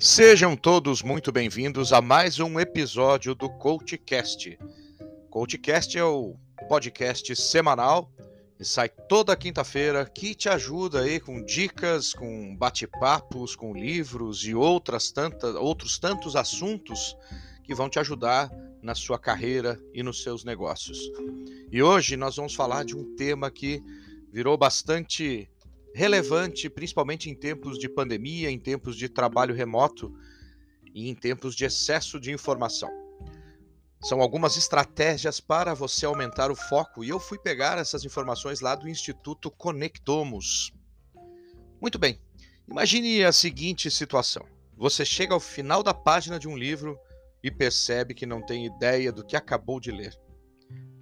Sejam todos muito bem-vindos a mais um episódio do CoachCast. CoachCast é o podcast semanal e sai toda quinta-feira que te ajuda aí com dicas, com bate-papos, com livros e outras tantas, outros tantos assuntos que vão te ajudar na sua carreira e nos seus negócios. E hoje nós vamos falar de um tema que virou bastante relevante, principalmente em tempos de pandemia, em tempos de trabalho remoto e em tempos de excesso de informação. São algumas estratégias para você aumentar o foco e eu fui pegar essas informações lá do Instituto Conectomos. Muito bem, imagine a seguinte situação: você chega ao final da página de um livro e percebe que não tem ideia do que acabou de ler.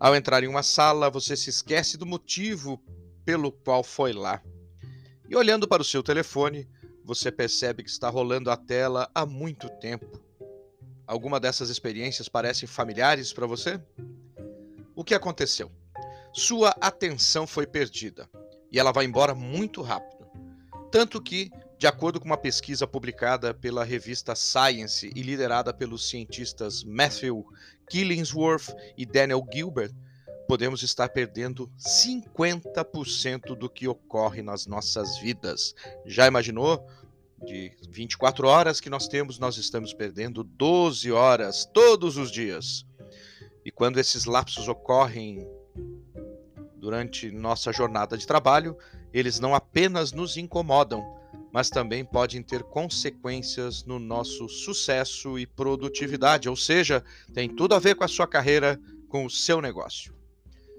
Ao entrar em uma sala, você se esquece do motivo pelo qual foi lá. E olhando para o seu telefone, você percebe que está rolando a tela há muito tempo. Alguma dessas experiências parecem familiares para você? O que aconteceu? Sua atenção foi perdida e ela vai embora muito rápido. Tanto que, de acordo com uma pesquisa publicada pela revista Science e liderada pelos cientistas Matthew Killingsworth e Daniel Gilbert, podemos estar perdendo 50% do que ocorre nas nossas vidas. Já imaginou? De 24 horas que nós temos, nós estamos perdendo 12 horas todos os dias. E quando esses lapsos ocorrem durante nossa jornada de trabalho, eles não apenas nos incomodam, mas também podem ter consequências no nosso sucesso e produtividade, ou seja, tem tudo a ver com a sua carreira, com o seu negócio.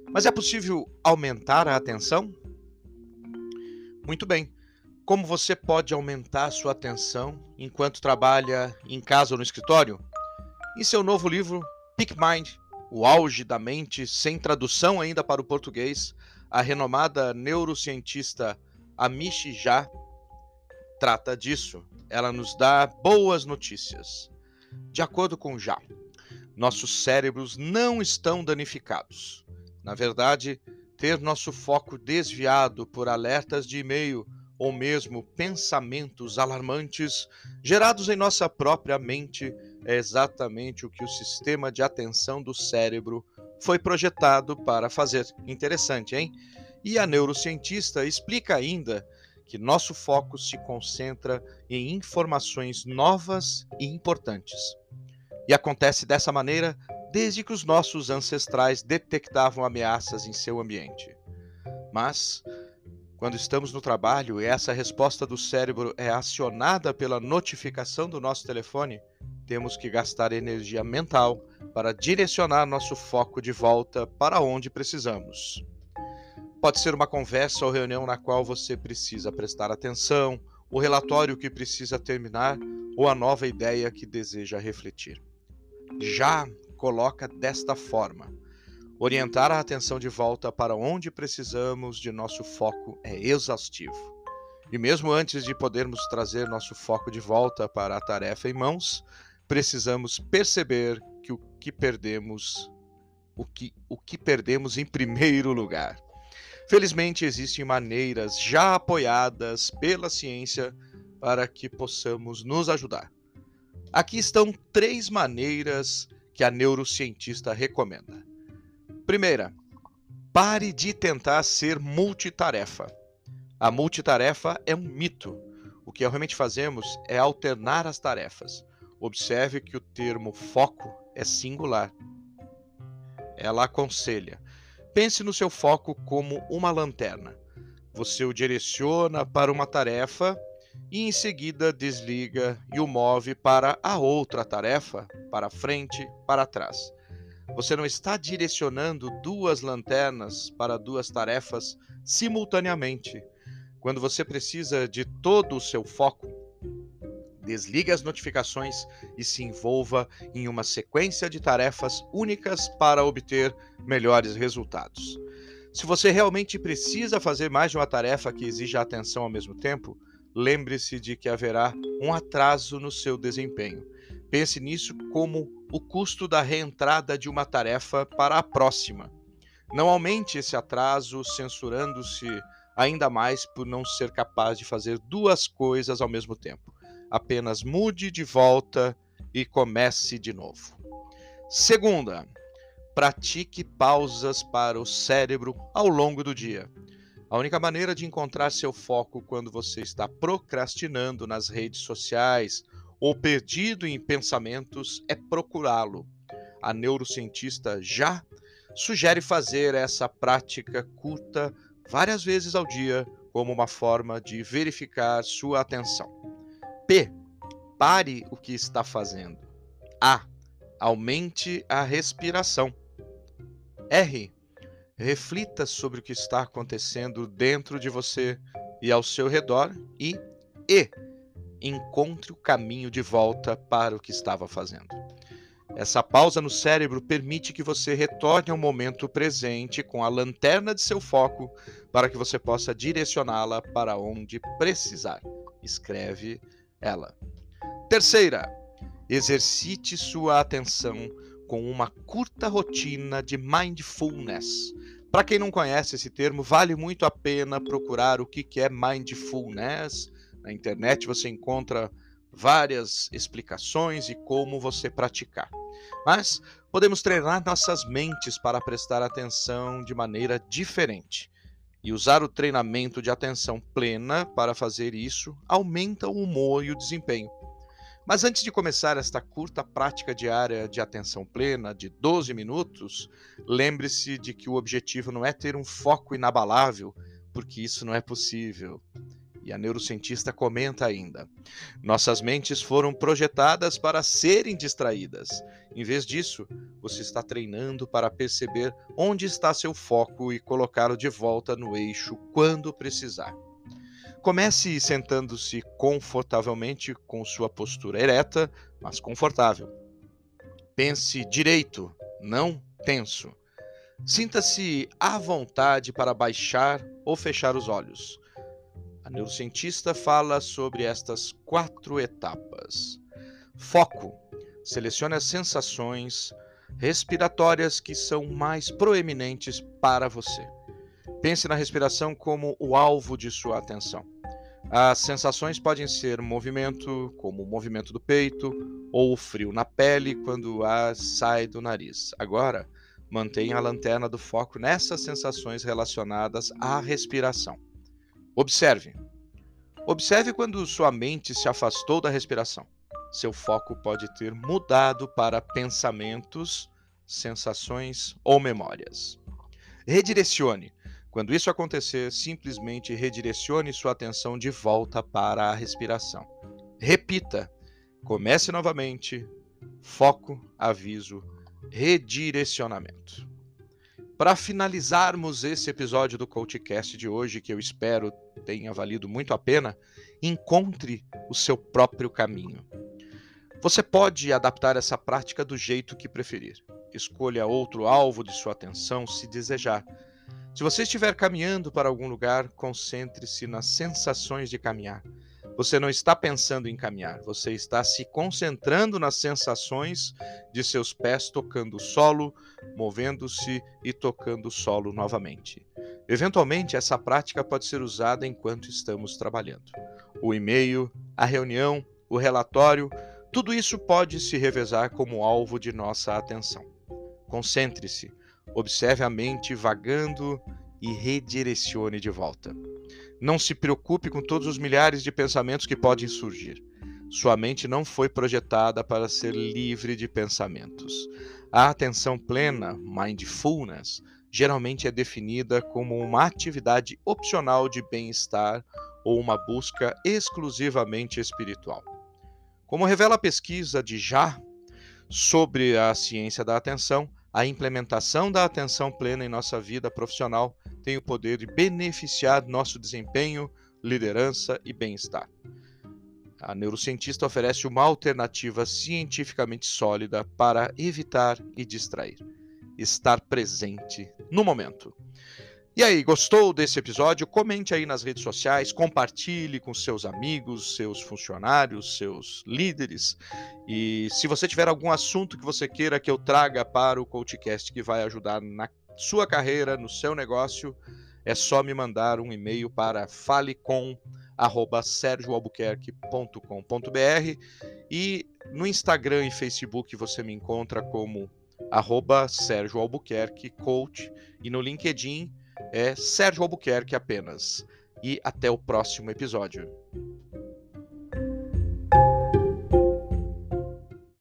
Mas é possível aumentar a atenção? Muito bem. Como você pode aumentar sua atenção enquanto trabalha em casa ou no escritório? Em seu novo livro, Peak Mind, o auge da mente, sem tradução ainda para o português, a renomada neurocientista Amishi Jha trata disso. Ela nos dá boas notícias. De acordo com Jha, nossos cérebros não estão danificados. Na verdade, ter nosso foco desviado por alertas de e-mail ou mesmo pensamentos alarmantes gerados em nossa própria mente é exatamente o que o sistema de atenção do cérebro foi projetado para fazer. Interessante, hein? E a neurocientista explica ainda que nosso foco se concentra em informações novas e importantes. E acontece dessa maneira desde que os nossos ancestrais detectavam ameaças em seu ambiente. Mas, quando estamos no trabalho e essa resposta do cérebro é acionada pela notificação do nosso telefone, temos que gastar energia mental para direcionar nosso foco de volta para onde precisamos. Pode ser uma conversa ou reunião na qual você precisa prestar atenção, o relatório que precisa terminar ou a nova ideia que deseja refletir. Já coloca desta forma: orientar a atenção de volta para onde precisamos de nosso foco é exaustivo. E mesmo antes de podermos trazer nosso foco de volta para a tarefa em mãos, precisamos perceber que o que perdemos, o que, o que perdemos em primeiro lugar. Felizmente existem maneiras já apoiadas pela ciência para que possamos nos ajudar. Aqui estão três maneiras que a neurocientista recomenda. Primeira, pare de tentar ser multitarefa. A multitarefa é um mito. O que realmente fazemos é alternar as tarefas. Observe que o termo foco é singular. Ela aconselha: pense no seu foco como uma lanterna. Você o direciona para uma tarefa e em seguida desliga e o move para a outra tarefa, para frente, para trás. Você não está direcionando duas lanternas para duas tarefas simultaneamente. Quando você precisa de todo o seu foco, desligue as notificações e se envolva em uma sequência de tarefas únicas para obter melhores resultados. Se você realmente precisa fazer mais de uma tarefa que exija atenção ao mesmo tempo, lembre-se de que haverá um atraso no seu desempenho. Pense nisso como o custo da reentrada de uma tarefa para a próxima. Não aumente esse atraso censurando-se ainda mais por não ser capaz de fazer duas coisas ao mesmo tempo. apenas mude de volta e comece de novo. Segunda, pratique pausas para o cérebro ao longo do dia. A única maneira de encontrar seu foco quando você está procrastinando nas redes sociais ou perdido em pensamentos é procurá-lo. A neurocientista já sugere fazer essa prática curta várias vezes ao dia como uma forma de verificar sua atenção. P. Pare o que está fazendo. A. Aumente a respiração. R. Reflita sobre o que está acontecendo dentro de você e ao seu redor. E E. Encontre o caminho de volta para o que estava fazendo. Essa pausa no cérebro permite que você retorne ao momento presente com a lanterna de seu foco para que você possa direcioná-la para onde precisar. Escreve ela. Terceira, exercite sua atenção com uma curta rotina de mindfulness. Para quem não conhece esse termo, vale muito a pena procurar o que é mindfulness. Na internet você encontra várias explicações e como você praticar. Mas podemos treinar nossas mentes para prestar atenção de maneira diferente. E usar o treinamento de atenção plena para fazer isso aumenta o humor e o desempenho. Mas antes de começar esta curta prática diária de atenção plena de 12 minutos, lembre-se de que o objetivo não é ter um foco inabalável, porque isso não é possível. E a neurocientista comenta ainda: nossas mentes foram projetadas para serem distraídas. Em vez disso, você está treinando para perceber onde está seu foco e colocá-lo de volta no eixo quando precisar. Comece sentando-se confortavelmente com sua postura ereta, mas confortável. Pense direito, não tenso. Sinta-se à vontade para baixar ou fechar os olhos. A neurocientista fala sobre estas quatro etapas. Foco. Selecione as sensações respiratórias que são mais proeminentes para você. Pense na respiração como o alvo de sua atenção. As sensações podem ser movimento, como o movimento do peito, ou o frio na pele quando o ar sai do nariz. Agora, mantenha a lanterna do foco nessas sensações relacionadas à respiração. Observe. Observe quando sua mente se afastou da respiração. Seu foco pode ter mudado para pensamentos, sensações ou memórias. Redirecione. Quando isso acontecer, simplesmente redirecione sua atenção de volta para a respiração. Repita. Comece novamente. Foco, aviso, redirecionamento. Para finalizarmos esse episódio do CoachCast de hoje, que eu espero tenha valido muito a pena, encontre o seu próprio caminho. Você pode adaptar essa prática do jeito que preferir. Escolha outro alvo de sua atenção se desejar. Se você estiver caminhando para algum lugar, concentre-se nas sensações de caminhar. Você não está pensando em caminhar, você está se concentrando nas sensações de seus pés tocando o solo, movendo-se e tocando o solo novamente. Eventualmente, essa prática pode ser usada enquanto estamos trabalhando. O e-mail, a reunião, o relatório, tudo isso pode se revezar como alvo de nossa atenção. Concentre-se, observe a mente vagando e redirecione de volta. Não se preocupe com todos os milhares de pensamentos que podem surgir. Sua mente não foi projetada para ser livre de pensamentos. A atenção plena, mindfulness, geralmente é definida como uma atividade opcional de bem-estar ou uma busca exclusivamente espiritual. Como revela a pesquisa de Já sobre a ciência da atenção, a implementação da atenção plena em nossa vida profissional tem o poder de beneficiar nosso desempenho, liderança e bem-estar. A neurocientista oferece uma alternativa cientificamente sólida para evitar e distrair. Estar presente no momento. E aí, gostou desse episódio? Comente aí nas redes sociais, compartilhe com seus amigos, seus funcionários, seus líderes. E se você tiver algum assunto que você queira que eu traga para o CoachCast que vai ajudar na sua carreira, no seu negócio, é só me mandar um e-mail para falecom arroba sergioalbuquerque.com.br e no Instagram e Facebook você me encontra como arroba Sérgio Albuquerque Coach e no LinkedIn é Sérgio Albuquerque apenas. E até o próximo episódio.